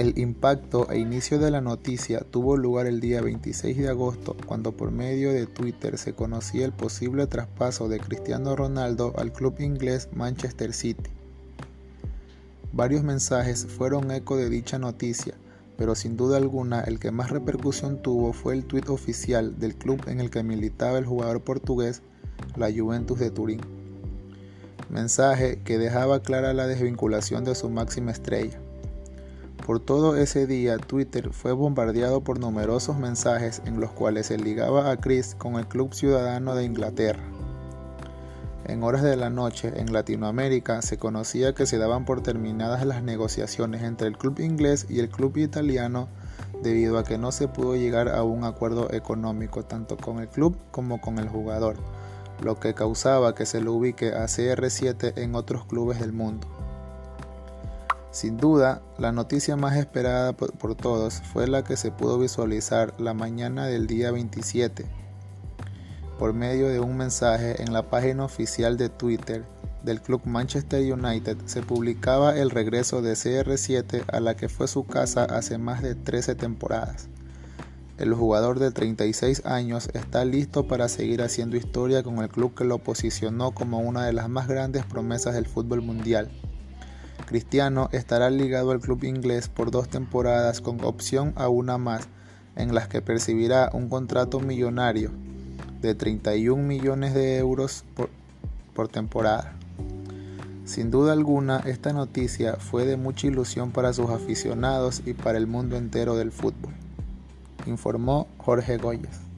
El impacto e inicio de la noticia tuvo lugar el día 26 de agosto, cuando por medio de Twitter se conocía el posible traspaso de Cristiano Ronaldo al club inglés Manchester City. Varios mensajes fueron eco de dicha noticia, pero sin duda alguna el que más repercusión tuvo fue el tuit oficial del club en el que militaba el jugador portugués, la Juventus de Turín. Mensaje que dejaba clara la desvinculación de su máxima estrella. Por todo ese día, Twitter fue bombardeado por numerosos mensajes en los cuales se ligaba a Chris con el Club Ciudadano de Inglaterra. En horas de la noche, en Latinoamérica, se conocía que se daban por terminadas las negociaciones entre el club inglés y el club italiano debido a que no se pudo llegar a un acuerdo económico tanto con el club como con el jugador, lo que causaba que se lo ubique a CR7 en otros clubes del mundo. Sin duda, la noticia más esperada por, todos fue la que se pudo visualizar la mañana del día 27 por medio de un mensaje en la página oficial de Twitter del club Manchester United se publicaba el regreso de CR7 a la que fue su casa hace más de 13 temporadas. El jugador de 36 años está listo para seguir haciendo historia con el club que lo posicionó como una de las más grandes promesas del fútbol mundial. Cristiano estará ligado al club inglés por dos temporadas con opción a una más, en las que percibirá un contrato millonario de 31 millones de euros por, por temporada. Sin duda alguna, esta noticia fue de mucha ilusión para sus aficionados y para el mundo entero del fútbol, informó Jorge Goyes.